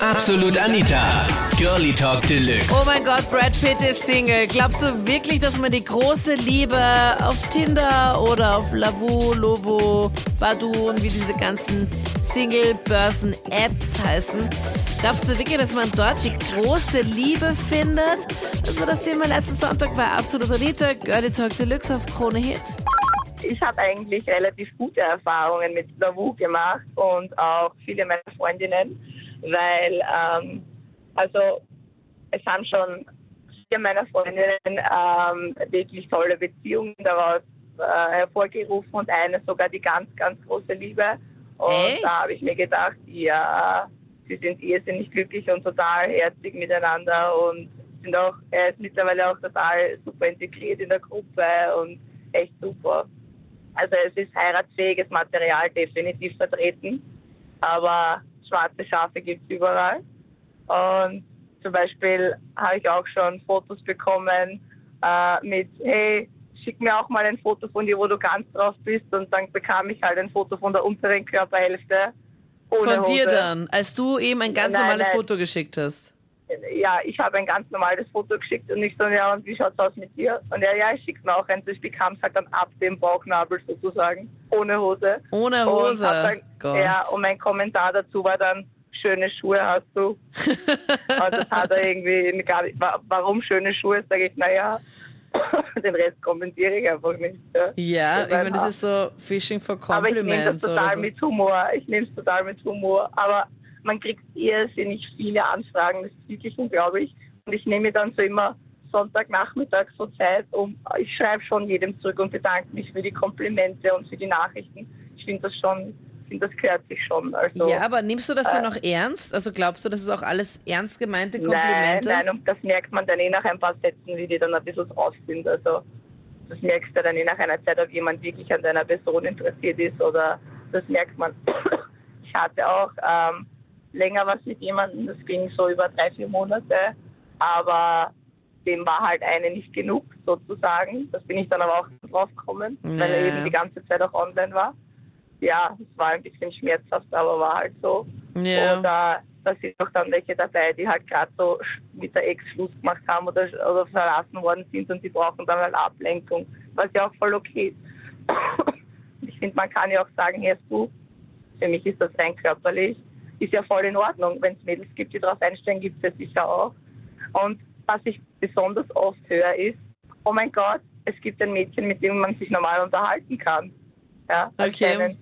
Absolut Anita. Girlie Talk Deluxe. Oh mein Gott, Brad Pitt ist Single. Glaubst du wirklich, dass man die große Liebe auf Tinder oder auf Lavu, Lovo, Badu und wie diese ganzen Single-Börsen-Apps heißen, glaubst du wirklich, dass man dort die große Liebe findet? Das war das Thema letzten Sonntag bei Absolut Anita. Girlie Talk Deluxe auf Krone Hit. Ich habe eigentlich relativ gute Erfahrungen mit Lavu gemacht und auch viele meiner Freundinnen, weil ähm, also es haben schon vier meiner Freundinnen ähm, wirklich tolle Beziehungen daraus äh, hervorgerufen und eine sogar die ganz, ganz große Liebe. Und Echt? da habe ich mir gedacht, ja, sie sind irrsinnig glücklich und total herzig miteinander und sind auch, er ist mittlerweile auch total super integriert in der Gruppe und echt super. Also es ist heiratsfähiges Material definitiv vertreten, aber schwarze Schafe gibt es überall. Und zum Beispiel habe ich auch schon Fotos bekommen äh, mit, hey, schick mir auch mal ein Foto von dir, wo du ganz drauf bist. Und dann bekam ich halt ein Foto von der unteren Körperhälfte. Von dir Hose. dann, als du ihm ein ganz Nein, normales nein. Foto geschickt hast. Ja, ich habe ein ganz normales Foto geschickt und ich so, ja, und wie schaut's aus mit dir? Und er, ja, ich schick's mir auch eins. Ich bekam es halt dann ab dem Bauchnabel sozusagen, ohne Hose. Ohne Und Hose. hab dann, Gott. ja, und mein Kommentar dazu war dann, schöne Schuhe hast du. und das hat er irgendwie gar nicht, wa- warum schöne Schuhe? Sage ich, naja, den Rest kommentiere ich einfach nicht. Ja, Ja, ich meine, das ist so Fishing for aber ich nehme das Compliments oder total so. mit Humor. Ich nehme es total mit Humor. Aber man kriegt irrsinnig viele Anfragen. Das ist wirklich unglaublich. Und ich nehme dann so immer Sonntagnachmittag so Zeit, um ich schreibe schon jedem zurück und bedanke mich für die Komplimente und für die Nachrichten. Ich finde das schon, das gehört sich schon. Also, Ja, aber nimmst du das dann Äh, noch ernst? Also glaubst du, das ist auch alles ernst gemeinte Nein, Komplimente? nein, und das merkt man dann eh nach ein paar Sätzen, wie die dann ein bisschen drauf sind. Also das merkst du dann eh nach einer Zeit, ob jemand wirklich an deiner Person interessiert ist oder das merkt man. Ich hatte auch ähm, länger was mit jemandem, das ging so über drei, vier Monate, aber dem war halt eine nicht genug sozusagen. Das bin ich dann aber auch drauf gekommen, weil er Ja. eben die ganze Zeit auch online war. Ja, es war ein bisschen schmerzhaft, aber war halt so. Ja. Oder da sind auch dann welche dabei, die halt gerade so mit der Ex Schluss gemacht haben oder, oder verlassen worden sind und die brauchen dann halt Ablenkung, was ja auch voll okay ist. Ich finde, man kann ja auch sagen, erst du, für mich ist das rein körperlich, ist ja voll in Ordnung. Wenn es Mädels gibt, die darauf einstellen, gibt es ja sicher auch. Und was ich besonders oft höre, ist, oh mein Gott, es gibt ein Mädchen, mit dem man sich normal unterhalten kann. Ja, Okay. anscheinend.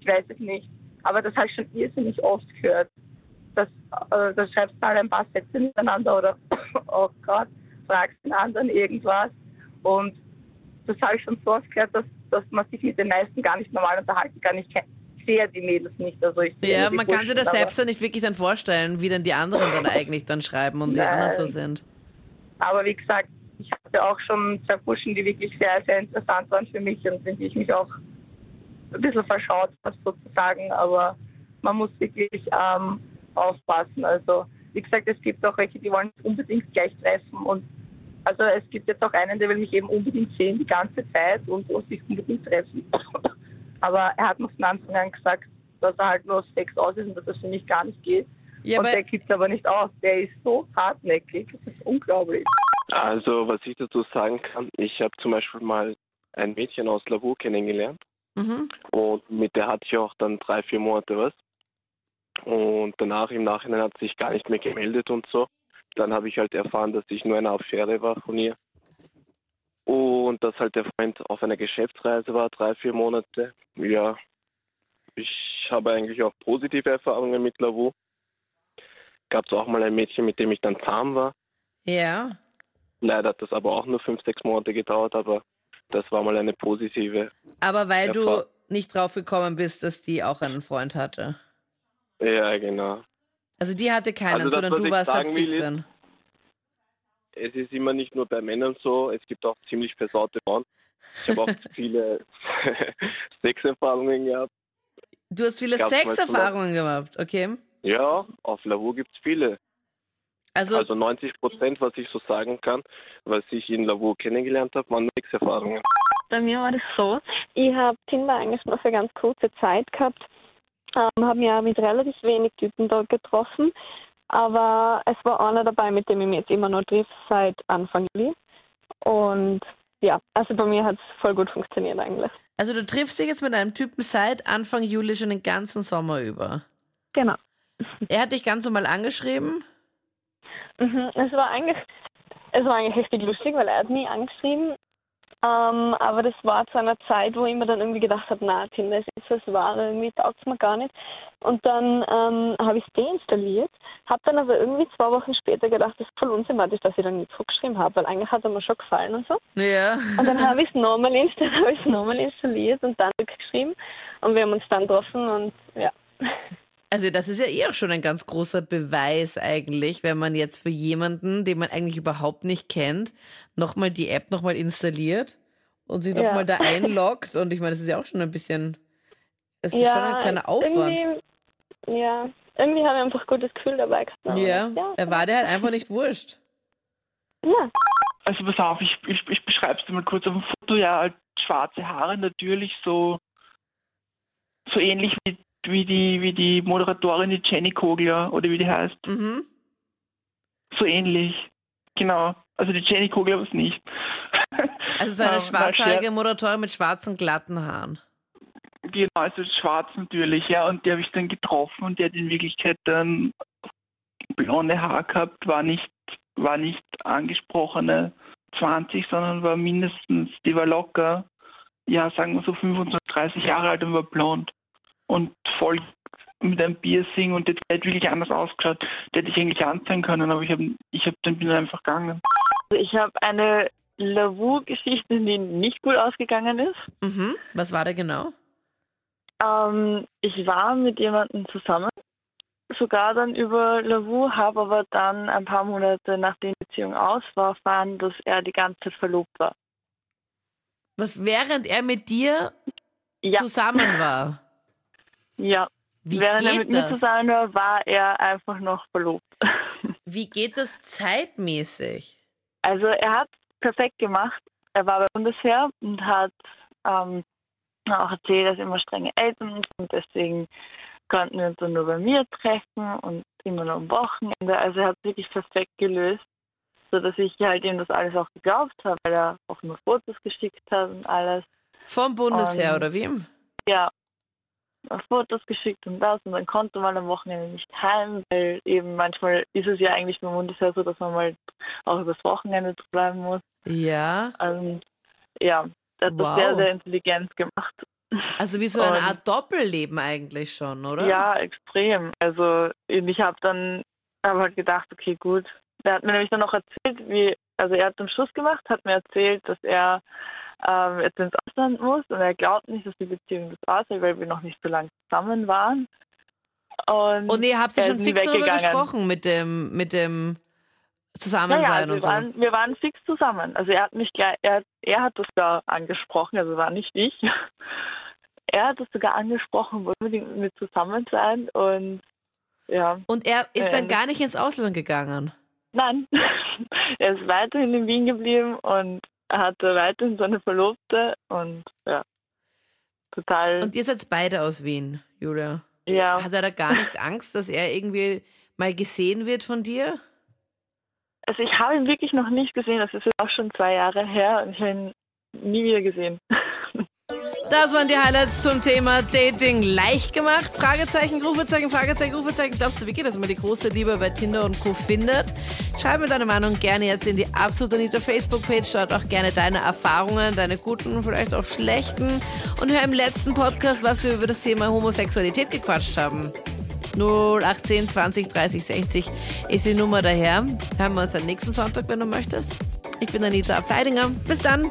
Ich weiß es nicht. Aber das habe ich schon irrsinnig oft gehört. Das, äh, da schreibst du halt ein paar Sätze miteinander oder, oh Gott, fragst den anderen irgendwas. Und das habe ich schon so oft gehört, dass, dass man sich mit den meisten gar nicht normal unterhalten kann. Ich kenn- ich sehe die Mädels nicht. Also ich Ja, die man kann sich das selbst dann nicht wirklich dann vorstellen, wie dann die anderen dann eigentlich dann schreiben und die Nein. anderen so sind. Aber, wie gesagt, ich hatte auch schon zwei Burschen, die wirklich sehr, sehr interessant waren für mich und in die ich mich auch ein bisschen verschaut habe sozusagen. Aber man muss wirklich ähm, aufpassen. Also wie gesagt, es gibt auch welche, die wollen unbedingt gleich treffen und also es gibt jetzt auch einen, der will mich eben unbedingt sehen die ganze Zeit und, und sich unbedingt treffen. Aber er hat mir von Anfang an gesagt, dass er halt nur auf Sex aus ist und dass das für mich gar nicht geht. Ja, und der gibt es aber nicht auf. Der ist so hartnäckig. Das ist unglaublich. Also, was ich dazu sagen kann, ich habe zum Beispiel mal ein Mädchen aus Lavu kennengelernt mhm. und mit der hatte ich auch dann drei, vier Monate was. Und danach, im Nachhinein, hat sie sich gar nicht mehr gemeldet und so. Dann habe ich halt erfahren, dass ich nur eine Affäre war von ihr. Und dass halt der Freund auf einer Geschäftsreise war, drei, vier Monate. Ja, ich habe eigentlich auch positive Erfahrungen mit Lavu. Gab es auch mal ein Mädchen, mit dem ich dann zahm war. ja. Leider hat das aber auch nur fünf, sechs Monate gedauert, aber das war mal eine positive. Aber weil Ja, du nicht drauf gekommen bist, dass die auch einen Freund hatte. Ja, genau. Also die hatte keinen, Also das, sondern du warst halt fix. Es ist immer nicht nur bei Männern so, es gibt auch ziemlich versaute Frauen. Ich habe auch viele Sexerfahrungen gehabt. Du hast viele Sexerfahrungen gemacht, okay? Ja, auf Lavu gibt es viele. Also, Also 90 Prozent, was ich so sagen kann, was ich in Lavu kennengelernt habe, waren Sexerfahrungen. Bei mir war das so, ich habe Tinder eigentlich nur für ganz kurze Zeit gehabt, ähm, habe mich auch mit relativ wenig Typen dort getroffen Aber es war einer dabei, mit dem ich mich jetzt immer noch triff seit Anfang Juli. Und ja, also bei mir hat es voll gut funktioniert eigentlich. Also du triffst dich jetzt mit einem Typen seit Anfang Juli schon den ganzen Sommer über. Genau. Er hat dich ganz normal angeschrieben. Mhm. Es war eigentlich, es war eigentlich richtig lustig, weil er hat mich angeschrieben. Ähm, aber das war zu einer Zeit, wo ich mir dann irgendwie gedacht habe, na, Tinder ist was Wahre, irgendwie taugt es mir gar nicht. Und dann ähm, habe ich es deinstalliert, habe dann aber irgendwie zwei Wochen später gedacht, das ist voll unsympathisch, dass ich dann nicht zurückgeschrieben habe, weil eigentlich hat er mir schon gefallen und so. Ja. Und dann habe ich es nochmal installiert, habe ich es nochmal installiert und dann zurückgeschrieben und wir haben uns dann getroffen und ja. Also das ist ja eh auch schon ein ganz großer Beweis eigentlich, wenn man jetzt für jemanden, den man eigentlich überhaupt nicht kennt, nochmal die App nochmal installiert und sich Ja. nochmal da einloggt. Und ich meine, das ist ja auch schon ein bisschen, es ist schon ein kleiner Aufwand. Irgendwie, ja, irgendwie habe ich einfach ein gutes Gefühl dabei gehabt. Ja, ja, er war dir halt einfach nicht wurscht. ja. Also pass auf, ich, ich, ich beschreibe es dir mal kurz auf dem Foto. Ja, halt schwarze Haare, natürlich so, so ähnlich wie, wie, die, wie die Moderatorin, die Jenny Kogler, oder wie die heißt. Mhm. So ähnlich. Genau. Also die Jenny Kogler war es nicht. Also so eine Ähm, war schwarzhaarige Moderatorin mit schwarzen, glatten Haaren. Genau, also schwarz natürlich, ja. Und die habe ich dann getroffen und die hat in Wirklichkeit dann blonde Haar gehabt, war nicht, war nicht angesprochene 20, sondern war mindestens, die war locker, ja, sagen wir so 25, 30 Jahre alt und war blond. Und voll mit einem Piercing und die hat wirklich anders ausgeschaut. Die hätte ich eigentlich anzeigen können, aber ich habe ich hab dann bin dann einfach gegangen. Also ich habe eine Lavu-Geschichte, die nicht gut ausgegangen ist. Mhm. Was war da genau? Ähm, ich war mit jemandem zusammen, sogar dann über Lavu, habe aber dann ein paar Monate nachdem die Beziehung aus war, erfahren, dass er die ganze Zeit verlobt war. Was während er mit dir Ja, zusammen war? Ja. Wie Während er mit mir das? zusammen war, war er einfach noch verlobt. Wie geht das zeitmäßig? Also er hat perfekt gemacht. Er war bei Bundesheer und hat ähm, auch erzählt, dass er immer strenge Eltern und deswegen konnten wir uns dann nur bei mir treffen und immer nur am Wochenende. Also er hat wirklich perfekt gelöst, sodass ich halt ihm das alles auch geglaubt habe, weil er auch nur Fotos geschickt hat und alles. Vom Bundesheer Ähm, oder wem? Ja, Fotos geschickt und das und dann konnte man am Wochenende nicht heim, weil eben manchmal ist es ja eigentlich beim Bundesheer so, dass man mal auch übers Wochenende bleiben muss. Ja. Und ja, hat Wow. das sehr, sehr intelligent gemacht. Also wie so eine Und- Art Doppelleben eigentlich schon, oder? Ja, extrem. Also ich habe dann hab halt gedacht, okay, gut. Er hat mir nämlich dann noch erzählt, wie, also er hat den Schluss gemacht, hat mir erzählt, dass er ähm, jetzt ins Ausland muss und er glaubt nicht, dass die Beziehung das aushält, weil wir noch nicht so lange zusammen waren. Und, Und ihr habt ja er schon fix darüber gesprochen mit dem, mit dem Zusammensein ja, also und sowas. waren, wir waren fix zusammen. Also er hat mich gleich, er, er hat das da angesprochen, also war nicht ich. Er hat das sogar angesprochen, wir mit zusammen sein und ja, Und er ist Äh, dann gar nicht ins Ausland gegangen. nein. er ist weiterhin in Wien geblieben und er hatte weiterhin seine Verlobte und ja, total, Und ihr seid beide aus Wien, Julia. ja. Hat er da gar nicht Angst, dass er irgendwie mal gesehen wird von dir? Also ich habe ihn wirklich noch nicht gesehen, das ist auch schon zwei Jahre her und ich habe ihn nie wieder gesehen. Das waren die Highlights zum Thema Dating leicht gemacht. Fragezeichen, Rufezeichen, Fragezeichen, Rufezeichen. Glaubst du wirklich, dass man die große Liebe bei Tinder und Co. findet? Schreib mir deine Meinung gerne jetzt in die Absolut Anita Facebook-Page. Dort auch gerne deine Erfahrungen, deine guten, vielleicht auch schlechten. Und hör im letzten Podcast, was wir über das Thema Homosexualität gequatscht haben. 0810 20 30 60 ist die Nummer daher. Hören wir uns dann nächsten Sonntag, wenn du möchtest. Ich bin Anita Abteidinger. Bis dann.